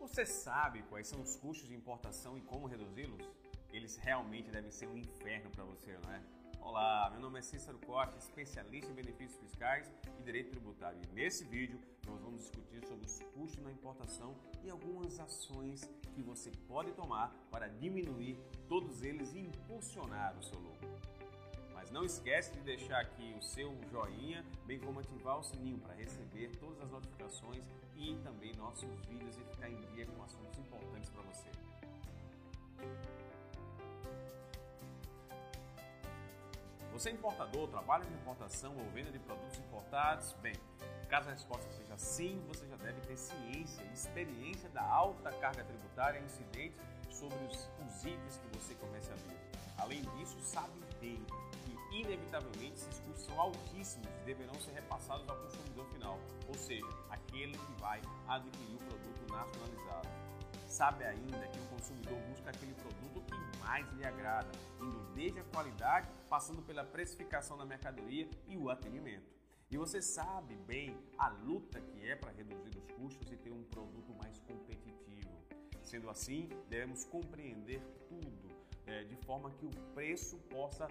Você sabe quais são os custos de importação e como reduzi-los? Eles realmente devem ser um inferno para você, não é? Olá, meu nome é Cícero Costa, especialista em benefícios fiscais e direito tributário. E nesse vídeo nós vamos discutir sobre os custos na importação e algumas ações que você pode tomar para diminuir todos eles e impulsionar o seu lucro. Mas não esquece de deixar aqui o seu joinha, bem como ativar o sininho para receber todas as notificações e também nossos vídeos e ficar em dia com assuntos importantes para você. Você é importador, trabalha com importação ou venda de produtos importados? Bem, caso a resposta seja sim, você já deve ter ciência e experiência da alta carga tributária incidente sobre os, os itens que você começa a ver. Além disso, sabe bem inevitavelmente, esses custos são altíssimos e deverão ser repassados ao consumidor final, ou seja, aquele que vai adquirir o produto nacionalizado. Sabe ainda que o consumidor busca aquele produto que mais lhe agrada, indo desde a qualidade, passando pela precificação da mercadoria e o atendimento. E você sabe bem a luta que é para reduzir os custos e ter um produto mais competitivo. Sendo assim, devemos compreender tudo é, de forma que o preço possa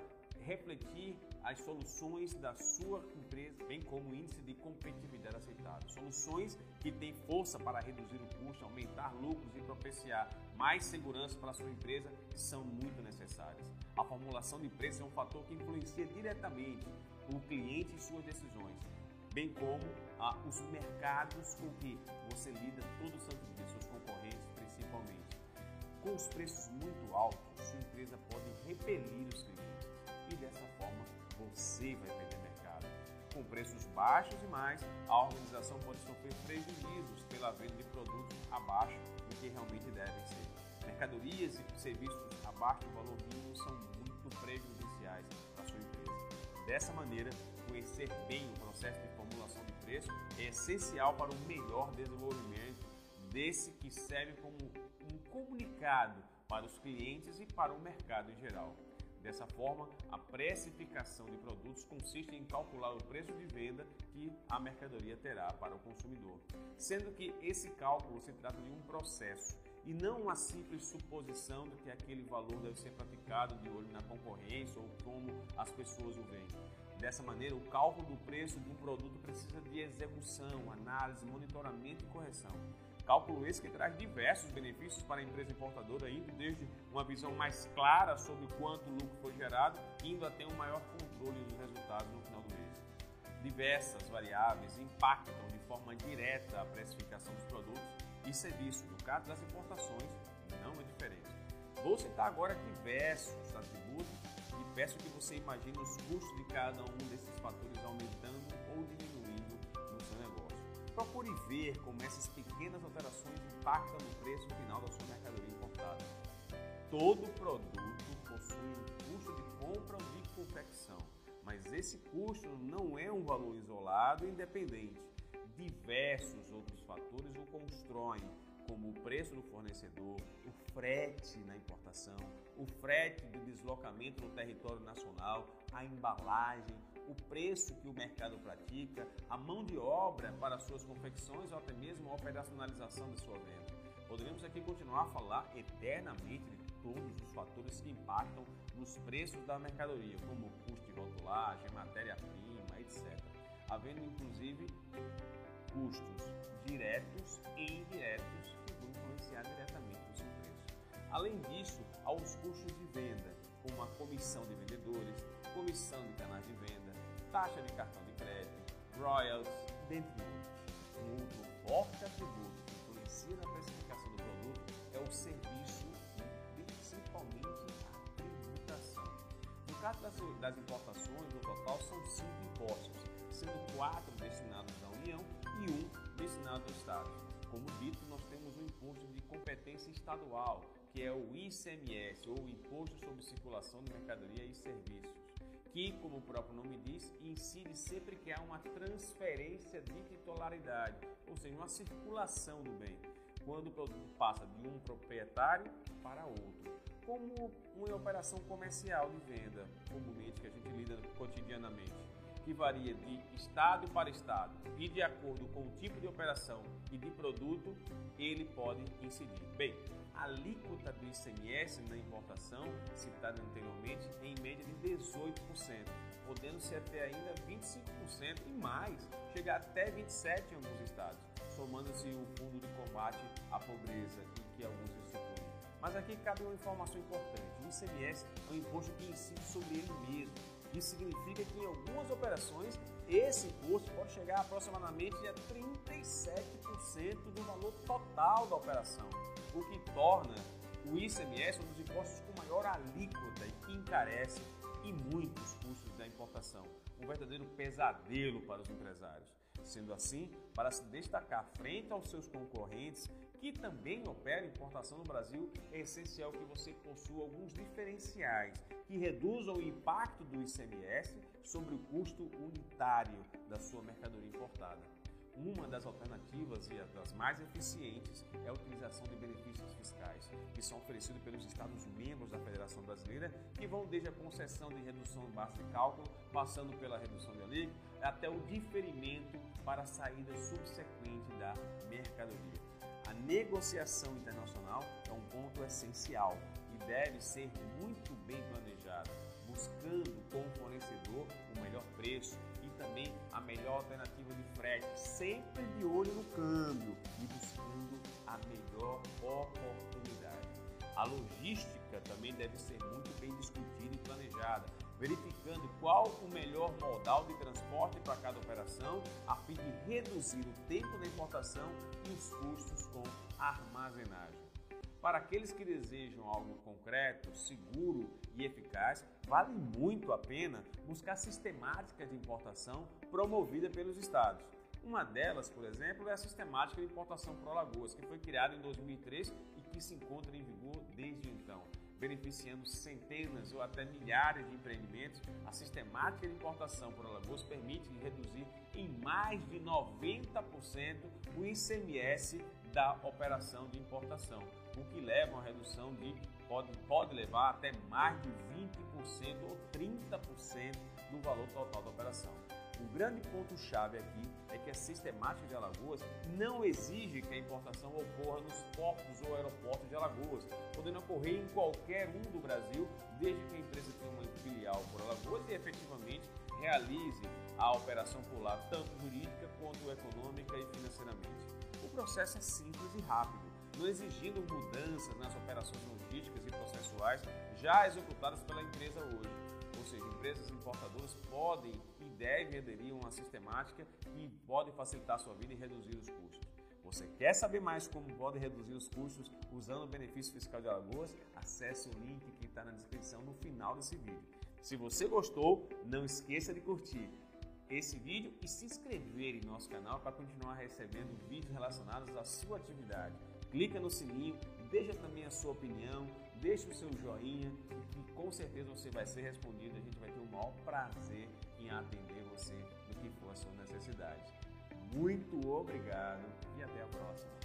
refletir as soluções da sua empresa, bem como o índice de competitividade aceitável. Soluções que têm força para reduzir o custo, aumentar lucros e propiciar mais segurança para a sua empresa são muito necessárias. A formulação de preço é um fator que influencia diretamente o cliente e suas decisões, bem como ah, os mercados com que você lida todo o santo dia, seus concorrentes principalmente. Com os preços muito altos, sua empresa pode repelir os clientes dessa forma você vai perder mercado. Com preços baixos e mais, a organização pode sofrer prejuízos pela venda de produtos abaixo do que realmente devem ser. Mercadorias e serviços abaixo do valor mínimo são muito prejudiciais para sua empresa. Dessa maneira, conhecer bem o processo de formulação de preço é essencial para o melhor desenvolvimento desse que serve como um comunicado para os clientes e para o mercado em geral. Dessa forma, a precificação de produtos consiste em calcular o preço de venda que a mercadoria terá para o consumidor, sendo que esse cálculo se trata de um processo e não uma simples suposição de que aquele valor deve ser praticado de olho na concorrência ou como as pessoas o veem. Dessa maneira, o cálculo do preço de um produto precisa de execução, análise, monitoramento e correção. Cálculo esse que traz diversos benefícios para a empresa importadora, indo desde uma visão mais clara sobre quanto lucro foi gerado, indo até um maior controle dos resultados no final do mês. Diversas variáveis impactam de forma direta a precificação dos produtos e serviços. No caso das importações, não é diferente. Vou citar agora diversos atributos e peço que você imagine os custos de cada um desses fatores aumentando ou diminuindo. Procure ver como essas pequenas alterações impactam no preço final da sua mercadoria importada. Todo produto possui um custo de compra ou de confecção, mas esse custo não é um valor isolado e independente. Diversos outros fatores o constroem, como o preço do fornecedor, o frete na importação, o frete do deslocamento no território nacional, a embalagem, o preço que o mercado pratica, a mão de obra para suas confecções ou até mesmo a operacionalização de sua venda. Poderíamos aqui continuar a falar eternamente de todos os fatores que impactam nos preços da mercadoria, como o custo de rotulagem, matéria-prima, etc. Havendo inclusive custos diretos e indiretos que vão influenciar diretamente. Além disso, há os custos de venda, como a comissão de vendedores, comissão de canais de venda, taxa de cartão de crédito, royalties, dentre outros. Um outro forte atributo que influencia na precificação do produto é o serviço e principalmente a tributação. No caso das, das importações, no total são cinco impostos, sendo quatro destinados à União e um destinado ao Estado. Como dito, nós temos um imposto de competência estadual, que é o ICMS, ou Imposto sobre Circulação de Mercadoria e Serviços, que, como o próprio nome diz, incide sempre que há uma transferência de titularidade, ou seja, uma circulação do bem, quando o produto passa de um proprietário para outro como uma operação comercial de venda, comumente que a gente lida cotidianamente que varia de estado para estado e de acordo com o tipo de operação e de produto, ele pode incidir. Bem, a alíquota do ICMS na importação, citada anteriormente, é em média de 18%, podendo ser até ainda 25% e mais, chegar até 27% em alguns estados, somando-se o Fundo de Combate à Pobreza e que alguns instituem. Mas aqui cabe uma informação importante: o ICMS é um imposto que incide sobre ele mesmo. Isso significa que em algumas operações esse imposto pode chegar aproximadamente a 37% do valor total da operação, o que torna o ICMS um dos impostos com maior alíquota e que encarece e muitos custos da importação, um verdadeiro pesadelo para os empresários. Sendo assim, para se destacar frente aos seus concorrentes que também operam importação no Brasil, é essencial que você possua alguns diferenciais que reduzam o impacto do ICMS sobre o custo unitário da sua mercadoria importada. Uma das alternativas e das mais eficientes é a utilização de benefícios fiscais, que são oferecidos pelos Estados-membros da Federação Brasileira, que vão desde a concessão de redução de base de cálculo, passando pela redução de alíquota, até o diferimento para a saída subsequente da mercadoria. A negociação internacional é um ponto essencial e deve ser muito bem planejada, buscando com o fornecedor o melhor preço e também a melhor alternativa de frete, sempre de olho no câmbio e buscando a melhor oportunidade. A logística também deve ser muito bem discutida e planejada, verificando qual o melhor modal de transporte para cada operação, a fim de reduzir o tempo da importação e os custos com armazenagem. Para aqueles que desejam algo concreto, seguro e eficaz, vale muito a pena buscar sistemáticas de importação promovida pelos estados. Uma delas, por exemplo, é a sistemática de importação Pro Lagoas, que foi criada em 2003 e que se encontra em vigor desde então beneficiando centenas ou até milhares de empreendimentos, a sistemática de importação por Alagoas permite reduzir em mais de 90% o ICMS da operação de importação, o que leva a uma redução de pode, pode levar até mais de 20% ou 30% do valor total da operação. O grande ponto-chave aqui é que a sistemática de Alagoas não exige que a importação ocorra nos portos ou aeroportos de Alagoas, podendo ocorrer em qualquer um do Brasil, desde que a empresa tenha uma filial por Alagoas e efetivamente realize a operação por lá, tanto jurídica quanto econômica e financeiramente. O processo é simples e rápido, não exigindo mudanças nas operações logísticas e processuais já executadas pela empresa hoje. Ou seja, empresas importadoras podem deve aderir a uma sistemática que pode facilitar a sua vida e reduzir os custos. Você quer saber mais como pode reduzir os custos usando o benefício fiscal de Alagoas? Acesse o link que está na descrição no final desse vídeo. Se você gostou, não esqueça de curtir esse vídeo e se inscrever em nosso canal para continuar recebendo vídeos relacionados à sua atividade. Clica no sininho, deixa também a sua opinião, deixe o seu joinha e com certeza você vai ser respondido. A gente vai ter o maior prazer em atender você no que for a sua necessidade. Muito obrigado e até a próxima.